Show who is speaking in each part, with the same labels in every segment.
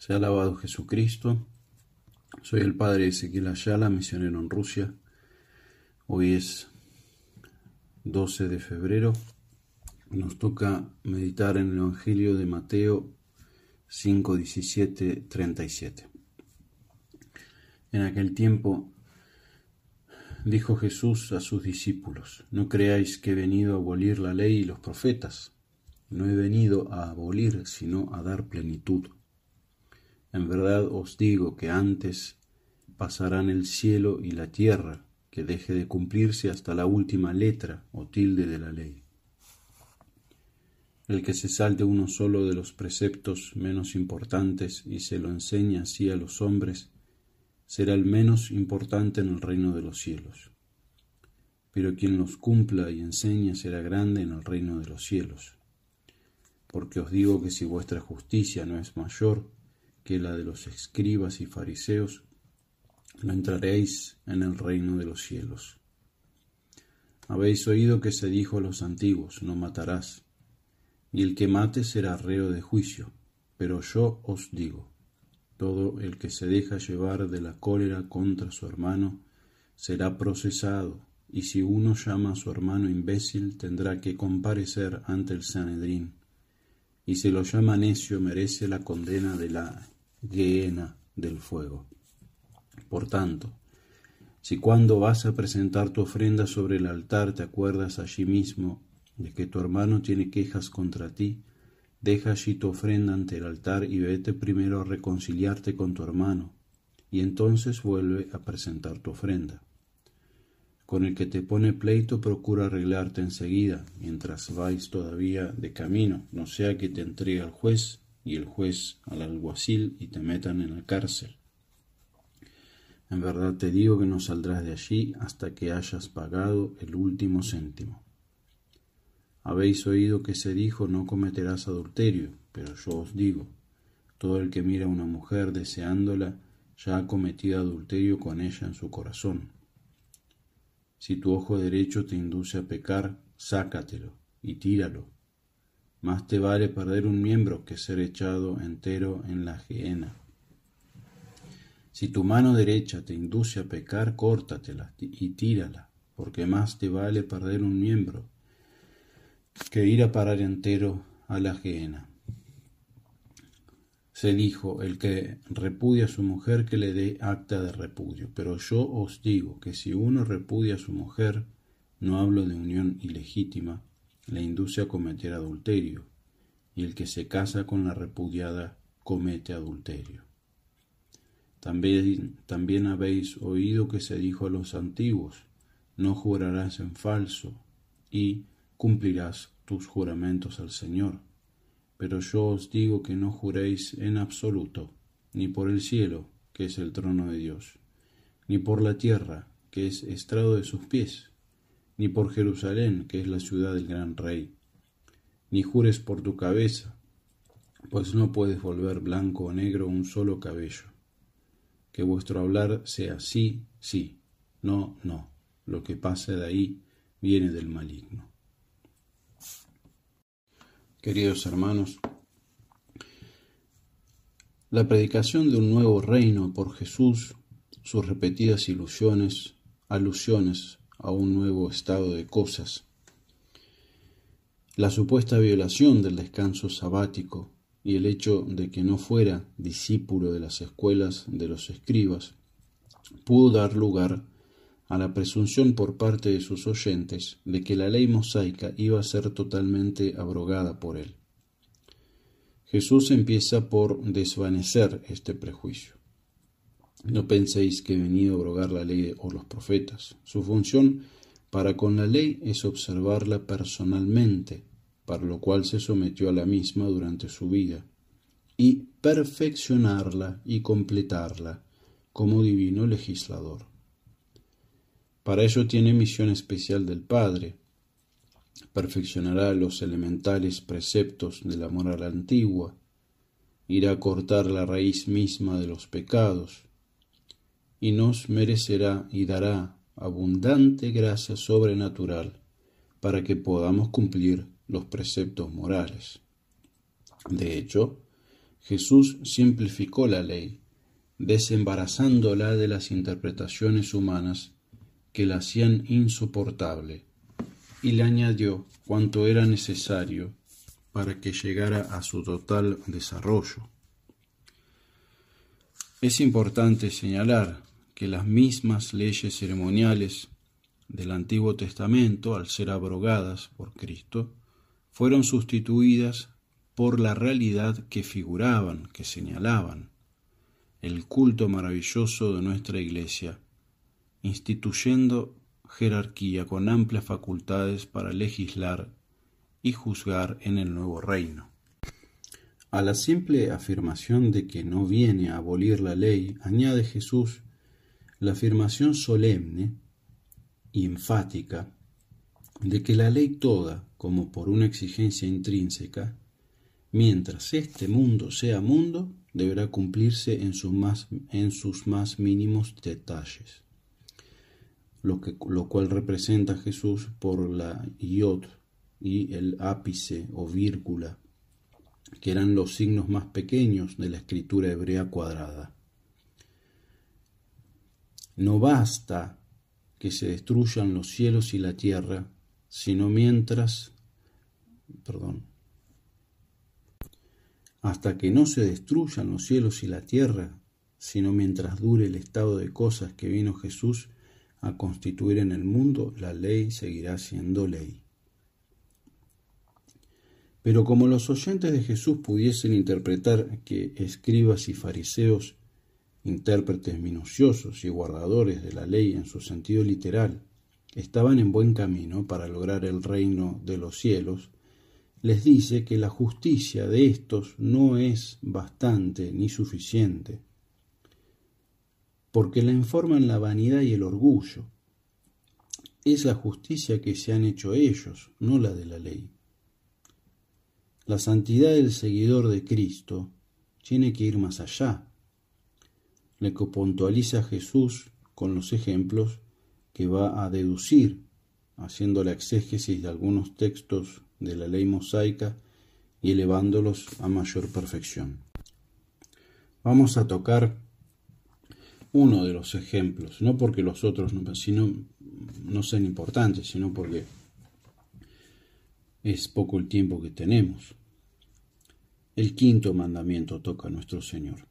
Speaker 1: Sea alabado Jesucristo. Soy el padre Ezequiel Ayala, misionero en Rusia. Hoy es 12 de febrero. Nos toca meditar en el Evangelio de Mateo 5, 17, 37. En aquel tiempo dijo Jesús a sus discípulos, no creáis que he venido a abolir la ley y los profetas. No he venido a abolir, sino a dar plenitud. En verdad os digo que antes pasarán el cielo y la tierra que deje de cumplirse hasta la última letra o tilde de la ley. El que se salte uno solo de los preceptos menos importantes y se lo enseñe así a los hombres, será el menos importante en el reino de los cielos. Pero quien los cumpla y enseñe será grande en el reino de los cielos. Porque os digo que si vuestra justicia no es mayor, la de los escribas y fariseos, no entraréis en el reino de los cielos. Habéis oído que se dijo a los antiguos, no matarás, y el que mate será reo de juicio, pero yo os digo, todo el que se deja llevar de la cólera contra su hermano será procesado, y si uno llama a su hermano imbécil tendrá que comparecer ante el Sanedrín y si lo llama necio merece la condena de la gehenna del fuego. Por tanto, si cuando vas a presentar tu ofrenda sobre el altar te acuerdas allí mismo de que tu hermano tiene quejas contra ti, deja allí tu ofrenda ante el altar y vete primero a reconciliarte con tu hermano, y entonces vuelve a presentar tu ofrenda. Con el que te pone pleito procura arreglarte enseguida, mientras vais todavía de camino, no sea que te entregue al juez y el juez al alguacil y te metan en la cárcel. En verdad te digo que no saldrás de allí hasta que hayas pagado el último céntimo. Habéis oído que se dijo no cometerás adulterio, pero yo os digo, todo el que mira a una mujer deseándola ya ha cometido adulterio con ella en su corazón. Si tu ojo derecho te induce a pecar, sácatelo y tíralo. Más te vale perder un miembro que ser echado entero en la gehenna. Si tu mano derecha te induce a pecar, córtatela y tírala, porque más te vale perder un miembro que ir a parar entero a la gehenna se dijo, el que repudia a su mujer que le dé acta de repudio. Pero yo os digo que si uno repudia a su mujer, no hablo de unión ilegítima, le induce a cometer adulterio, y el que se casa con la repudiada comete adulterio. También, también habéis oído que se dijo a los antiguos, no jurarás en falso, y cumplirás tus juramentos al Señor pero yo os digo que no juréis en absoluto, ni por el cielo, que es el trono de Dios, ni por la tierra, que es estrado de sus pies, ni por Jerusalén, que es la ciudad del gran rey, ni jures por tu cabeza, pues no puedes volver blanco o negro un solo cabello. Que vuestro hablar sea sí, sí, no, no. Lo que pase de ahí viene del maligno. Queridos hermanos, la predicación de un nuevo reino por Jesús, sus repetidas ilusiones, alusiones a un nuevo estado de cosas, la supuesta violación del descanso sabático y el hecho de que no fuera discípulo de las escuelas de los escribas, pudo dar lugar a la presunción por parte de sus oyentes de que la ley mosaica iba a ser totalmente abrogada por él. Jesús empieza por desvanecer este prejuicio. No penséis que he venido a abrogar la ley o los profetas. Su función para con la ley es observarla personalmente, para lo cual se sometió a la misma durante su vida, y perfeccionarla y completarla como divino legislador. Para ello tiene misión especial del Padre. Perfeccionará los elementales preceptos de la moral antigua, irá a cortar la raíz misma de los pecados, y nos merecerá y dará abundante gracia sobrenatural para que podamos cumplir los preceptos morales. De hecho, Jesús simplificó la ley, desembarazándola de las interpretaciones humanas que la hacían insoportable, y le añadió cuanto era necesario para que llegara a su total desarrollo. Es importante señalar que las mismas leyes ceremoniales del Antiguo Testamento, al ser abrogadas por Cristo, fueron sustituidas por la realidad que figuraban, que señalaban, el culto maravilloso de nuestra Iglesia, instituyendo jerarquía con amplias facultades para legislar y juzgar en el nuevo reino. A la simple afirmación de que no viene a abolir la ley, añade Jesús la afirmación solemne y enfática de que la ley toda, como por una exigencia intrínseca, mientras este mundo sea mundo, deberá cumplirse en, más, en sus más mínimos detalles, lo, que, lo cual representa a Jesús por la yod y el ápice o vírgula, que eran los signos más pequeños de la escritura hebrea cuadrada. No basta que se destruyan los cielos y la tierra, sino mientras, perdón, hasta que no se destruyan los cielos y la tierra, sino mientras dure el estado de cosas que vino Jesús a constituir en el mundo, la ley seguirá siendo ley. Pero como los oyentes de Jesús pudiesen interpretar que escribas y fariseos, intérpretes minuciosos y guardadores de la ley en su sentido literal, estaban en buen camino para lograr el reino de los cielos, les dice que la justicia de estos no es bastante ni suficiente, porque la informan la vanidad y el orgullo. Es la justicia que se han hecho ellos, no la de la ley. La santidad del seguidor de Cristo tiene que ir más allá. Le puntualiza Jesús con los ejemplos que va a deducir, haciendo la exégesis de algunos textos de la ley mosaica y elevándolos a mayor perfección. Vamos a tocar uno de los ejemplos, no porque los otros no, sino, no sean importantes, sino porque es poco el tiempo que tenemos. El quinto mandamiento toca a nuestro Señor.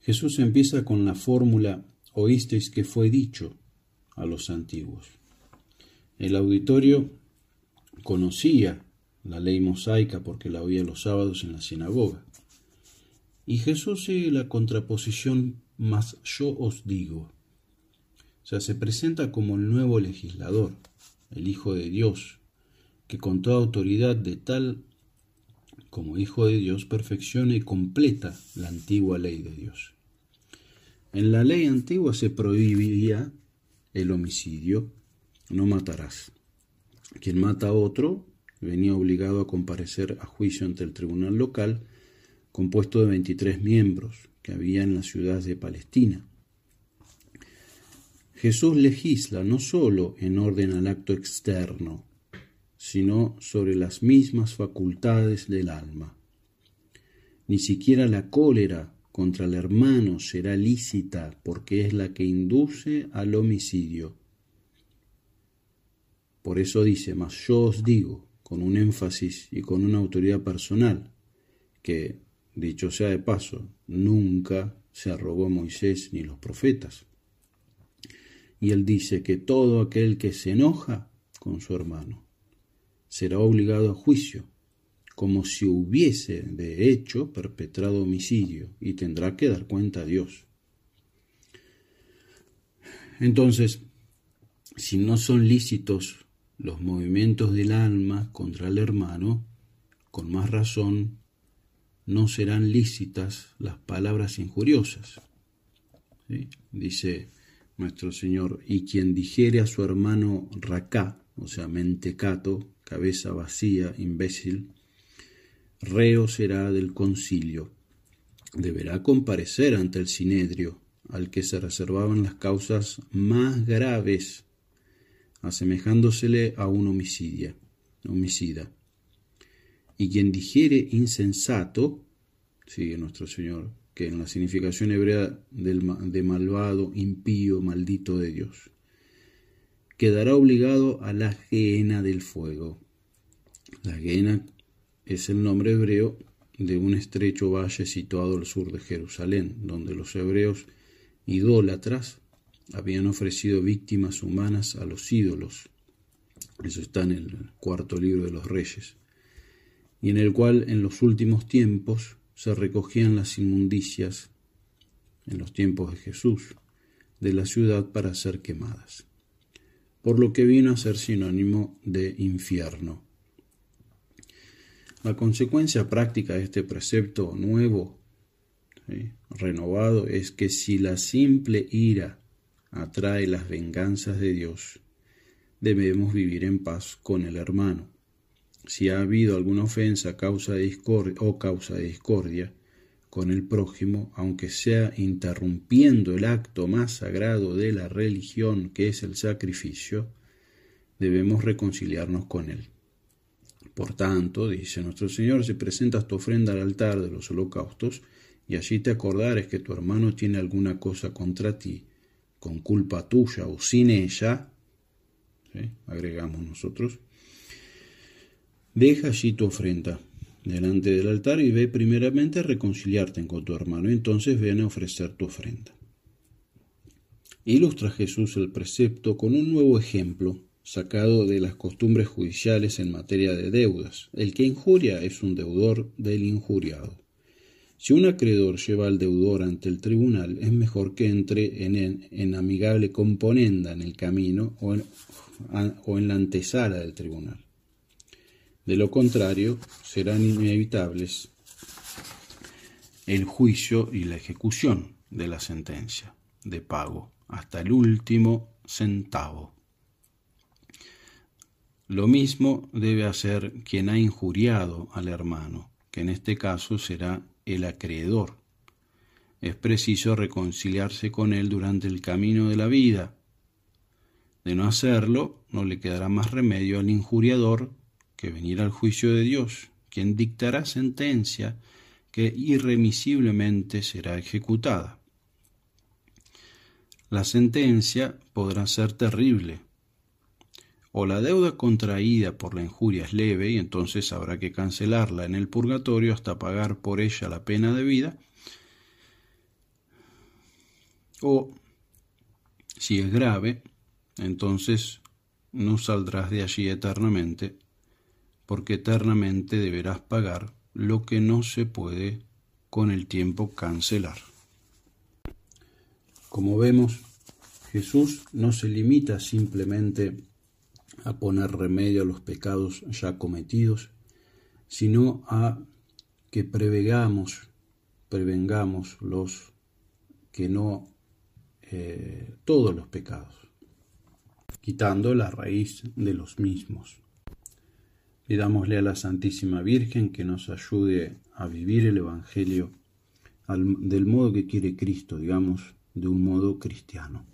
Speaker 1: Jesús empieza con la fórmula oísteis que fue dicho a los antiguos. El auditorio conocía la ley mosaica porque la oía los sábados en la sinagoga. Y Jesús sigue la contraposición más yo os digo. O sea, se presenta como el nuevo legislador, el Hijo de Dios, que con toda autoridad de tal como Hijo de Dios perfecciona y completa la antigua ley de Dios. En la ley antigua se prohibía el homicidio, no matarás. Quien mata a otro venía obligado a comparecer a juicio ante el tribunal local, compuesto de 23 miembros que había en la ciudad de Palestina. Jesús legisla no sólo en orden al acto externo, sino sobre las mismas facultades del alma. Ni siquiera la cólera contra el hermano será lícita porque es la que induce al homicidio. Por eso dice, mas yo os digo, con un énfasis y con una autoridad personal, que, dicho sea de paso, nunca se arrogó Moisés ni los profetas. Y él dice que todo aquel que se enoja con su hermano será obligado a juicio, como si hubiese de hecho perpetrado homicidio, y tendrá que dar cuenta a Dios. Entonces, si no son lícitos los movimientos del alma contra el hermano, con más razón no serán lícitas las palabras injuriosas. Dice nuestro Señor, y quien dijere a su hermano racá, o sea, mentecato, cabeza vacía, imbécil, reo será del concilio. Deberá comparecer ante el sinedrio, al que se reservaban las causas más graves, asemejándosele a un homicidia, homicida. Y quien dijere insensato, sigue nuestro Señor, que en la significación hebrea del, de malvado, impío, maldito de Dios. Quedará obligado a la gehenna del fuego. La gehenna es el nombre hebreo de un estrecho valle situado al sur de Jerusalén, donde los hebreos idólatras habían ofrecido víctimas humanas a los ídolos. Eso está en el cuarto libro de los reyes. Y en el cual en los últimos tiempos se recogían las inmundicias, en los tiempos de Jesús, de la ciudad para ser quemadas. Por lo que vino a ser sinónimo de infierno. La consecuencia práctica de este precepto nuevo, renovado, es que si la simple ira atrae las venganzas de Dios, debemos vivir en paz con el hermano. Si ha habido alguna ofensa causa o causa de discordia con el prójimo, aunque sea interrumpiendo el acto más sagrado de la religión, que es el sacrificio, debemos reconciliarnos con él. Por tanto, dice nuestro Señor, si presentas tu ofrenda al altar de los holocaustos, y allí te acordares que tu hermano tiene alguna cosa contra ti, con culpa tuya o sin ella, agregamos nosotros, deja allí tu ofrenda delante del altar y ve primeramente a reconciliarte con tu hermano, entonces ven a ofrecer tu ofrenda. Ilustra Jesús el precepto con un nuevo ejemplo sacado de las costumbres judiciales en materia de deudas. El que injuria es un deudor del injuriado. Si un acreedor lleva al deudor ante el tribunal, es mejor que entre en, en amigable componenda en el camino o en la antesala del tribunal. De lo contrario, serán inevitables el juicio y la ejecución de la sentencia de pago hasta el último centavo. Lo mismo debe hacer quien ha injuriado al hermano, que en este caso será el acreedor. Es preciso reconciliarse con él durante el camino de la vida. De no hacerlo, no le quedará más remedio al injuriador que venir al juicio de Dios, quien dictará sentencia que irremisiblemente será ejecutada. La sentencia podrá ser terrible, o la deuda contraída por la injuria es leve y entonces habrá que cancelarla en el purgatorio hasta pagar por ella la pena de vida, o si es grave, entonces no saldrás de allí eternamente, porque eternamente deberás pagar lo que no se puede con el tiempo cancelar. Como vemos, Jesús no se limita simplemente a poner remedio a los pecados ya cometidos, sino a que prevengamos, prevengamos los que no eh, todos los pecados, quitando la raíz de los mismos. Pidámosle a la Santísima Virgen que nos ayude a vivir el Evangelio del modo que quiere Cristo, digamos, de un modo cristiano.